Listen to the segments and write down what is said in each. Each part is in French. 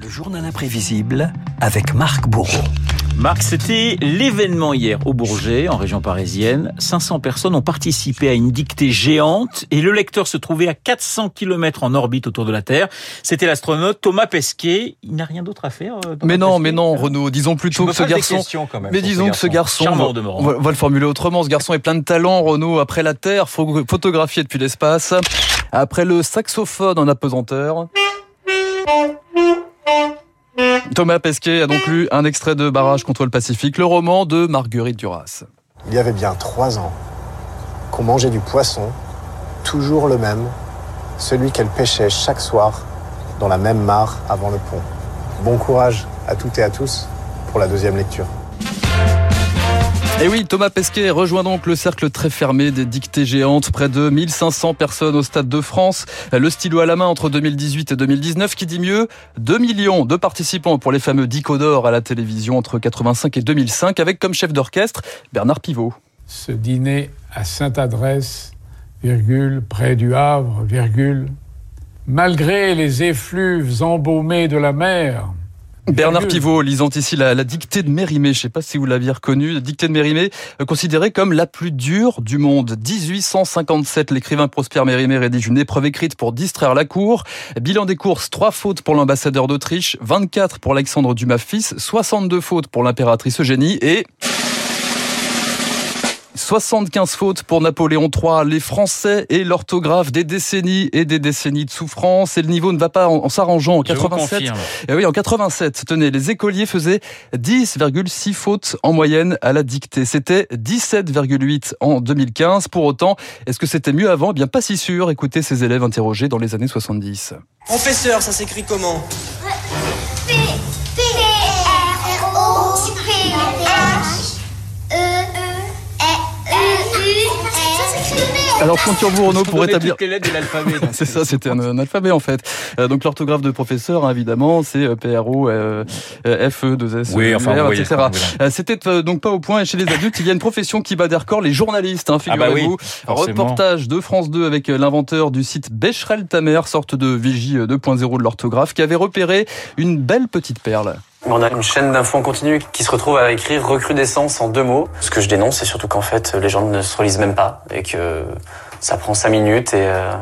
Le journal imprévisible avec Marc Bourreau. Marc, c'était l'événement hier au Bourget, en région parisienne. 500 personnes ont participé à une dictée géante et le lecteur se trouvait à 400 km en orbite autour de la Terre. C'était l'astronaute Thomas Pesquet. Il n'a rien d'autre à faire. euh, Thomas Mais non, Pesquet mais non, Renaud. Disons plutôt que ce garçon. questions quand même Mais disons que ce garçon, Charmant on va, on va le formuler autrement. Ce garçon est plein de talent, Renaud. Après la Terre, pho- photographié depuis l'espace. Après le saxophone en apesanteur. Thomas Pesquet a donc lu un extrait de Barrage contre le Pacifique, le roman de Marguerite Duras. Il y avait bien trois ans qu'on mangeait du poisson, toujours le même, celui qu'elle pêchait chaque soir dans la même mare avant le pont. Bon courage à toutes et à tous pour la deuxième lecture. Et oui, Thomas Pesquet rejoint donc le cercle très fermé des dictées géantes, près de 1500 personnes au Stade de France, le stylo à la main entre 2018 et 2019, qui dit mieux, 2 millions de participants pour les fameux d'or à la télévision entre 85 et 2005, avec comme chef d'orchestre Bernard Pivot. Ce dîner à Sainte-Adresse, virgule, près du Havre, virgule, malgré les effluves embaumés de la mer, Bernard. Pivot lisant ici la, la dictée de Mérimée, je ne sais pas si vous l'aviez reconnue, la dictée de Mérimée, euh, considérée comme la plus dure du monde. 1857, l'écrivain Prosper Mérimée rédige une épreuve écrite pour distraire la cour. Bilan des courses, 3 fautes pour l'ambassadeur d'Autriche, 24 pour Alexandre Dumas fils, 62 fautes pour l'impératrice Eugénie et 75 fautes pour Napoléon III, les Français et l'orthographe des décennies et des décennies de souffrance. Et le niveau ne va pas en, en s'arrangeant. En Je vous 87, confirme. et oui, en 87, tenez, les écoliers faisaient 10,6 fautes en moyenne à la dictée. C'était 17,8 en 2015. Pour autant, est-ce que c'était mieux avant? Eh bien, pas si sûr. Écoutez ces élèves interrogés dans les années 70. Professeur, ça s'écrit comment? P Alors, je compte sur vous, Renaud, pour établir... toutes les lettres de l'alphabet. C'est ça, c'était un, un alphabet en fait. Euh, donc l'orthographe de professeur, hein, évidemment, c'est euh, P-R-O, euh, euh, F-E, 2-S, Oui, enfin, vous R, voyez etc. Euh, C'était euh, donc pas au point. Et chez les adultes, il y a une profession qui bat des records, les journalistes, hein, Ah bah oui, figurez-vous. forcément. Reportage de France 2 avec euh, l'inventeur du site Becherel Tamer, sorte de vigie euh, 2.0 de l'orthographe, qui avait repéré une belle petite perle. On a une chaîne d'infos en continu qui se retrouve à écrire recrudescence en deux mots. Ce que je dénonce, c'est surtout qu'en fait, les gens ne se relisent même pas et que ça prend cinq minutes et euh,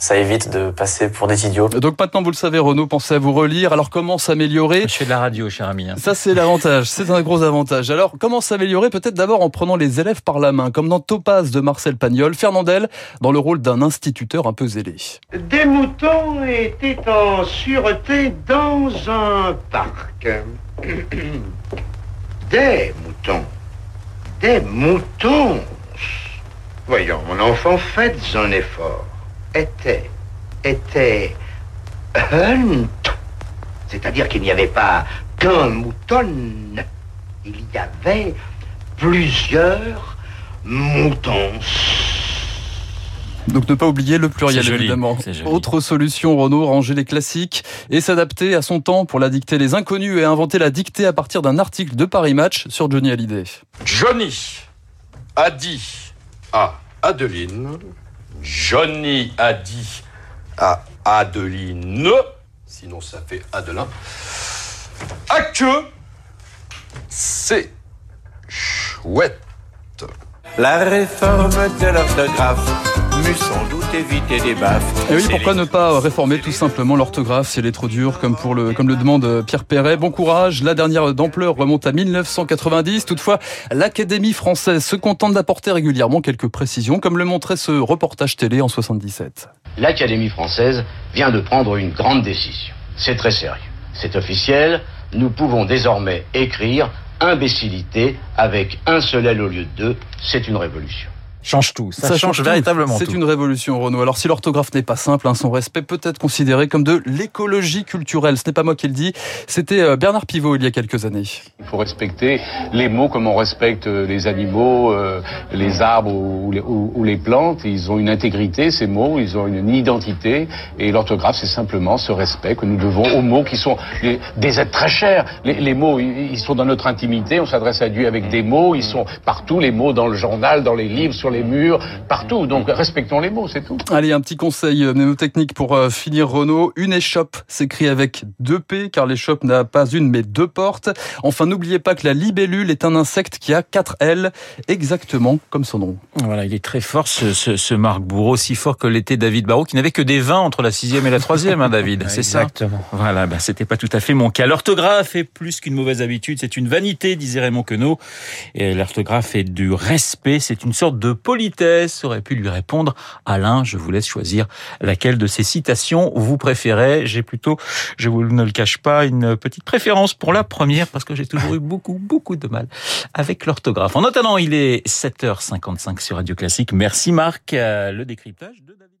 ça évite de passer pour des idiots. Donc maintenant, vous le savez, Renaud, pensez à vous relire. Alors comment s'améliorer Je fais de la radio, cher ami. hein. Ça, c'est l'avantage. C'est un gros avantage. Alors, comment s'améliorer? Peut-être d'abord en prenant les élèves par la main, comme dans Topaz de Marcel Pagnol, Fernandel, dans le rôle d'un instituteur un peu zélé. Des moutons étaient en sûreté dans un parc. Des moutons. Des moutons. Voyons, mon enfant, faites un effort. Était, était, hunt. C'est-à-dire qu'il n'y avait pas qu'un mouton. Il y avait plusieurs moutons. Donc ne pas oublier le pluriel, joli, évidemment. Autre solution, Renaud, ranger les classiques et s'adapter à son temps pour la dictée Les Inconnus et inventer la dictée à partir d'un article de Paris Match sur Johnny Hallyday. Johnny a dit à Adeline, Johnny a dit à Adeline, sinon ça fait Adelin, à que c'est chouette. La réforme de l'orthographe m'eût sans doute évité des baffes. Et oui, pourquoi les- ne pas réformer tout simplement l'orthographe si elle est trop dure, comme, pour le, comme le demande Pierre Perret? Bon courage, la dernière d'ampleur remonte à 1990. Toutefois, l'Académie française se contente d'apporter régulièrement quelques précisions, comme le montrait ce reportage télé en 77. l'Académie française vient de prendre une grande décision. C'est très sérieux. C'est officiel. Nous pouvons désormais écrire imbécilité avec un seul L au lieu de deux. C'est une révolution. Change tout. Ça, change véritablement C'est une révolution, Renaud. Alors, si l'orthographe n'est pas simple, hein, son respect peut être considéré comme de l'écologie culturelle. Ce n'est pas moi qui le dis, c'était euh, Bernard Pivot il y a quelques années. Il faut respecter les mots comme on respecte euh, les animaux, euh, les arbres ou les, ou- ou les plantes. Ils ont une intégrité, ces mots, ils ont une identité. Et l'orthographe, c'est simplement ce respect que nous devons aux mots qui sont les- des êtres très chers. Les, les mots, ils sont dans notre intimité. On s'adresse à Dieu avec des mots. Ils sont partout, les mots dans le journal, dans les livres, sur les les murs, partout. Donc respectons les mots, c'est tout. Allez, un petit conseil euh, mnémotechnique pour euh, finir, Renaud. Une échoppe s'écrit avec deux P, car l'échoppe n'a pas une mais deux portes. Enfin, n'oubliez pas que la libellule est un insecte qui a quatre L, exactement comme son nom. Voilà, il est très fort ce, ce, ce Marc Bourreau, si fort que l'était David Barrault, qui n'avait que des 20 entre la sixième et la troisième, hein, David, c'est ça Exactement. Voilà, bah, c'était pas tout à fait mon cas. L'orthographe est plus qu'une mauvaise habitude, c'est une vanité, disait Raymond Queneau. Et l'orthographe est du respect, c'est une sorte de politesse, aurait pu lui répondre Alain. Je vous laisse choisir laquelle de ces citations vous préférez. J'ai plutôt, je vous ne le cache pas, une petite préférence pour la première parce que j'ai toujours eu beaucoup, beaucoup de mal avec l'orthographe. En attendant, il est 7h55 sur Radio Classique. Merci Marc. Euh, Le décryptage de David.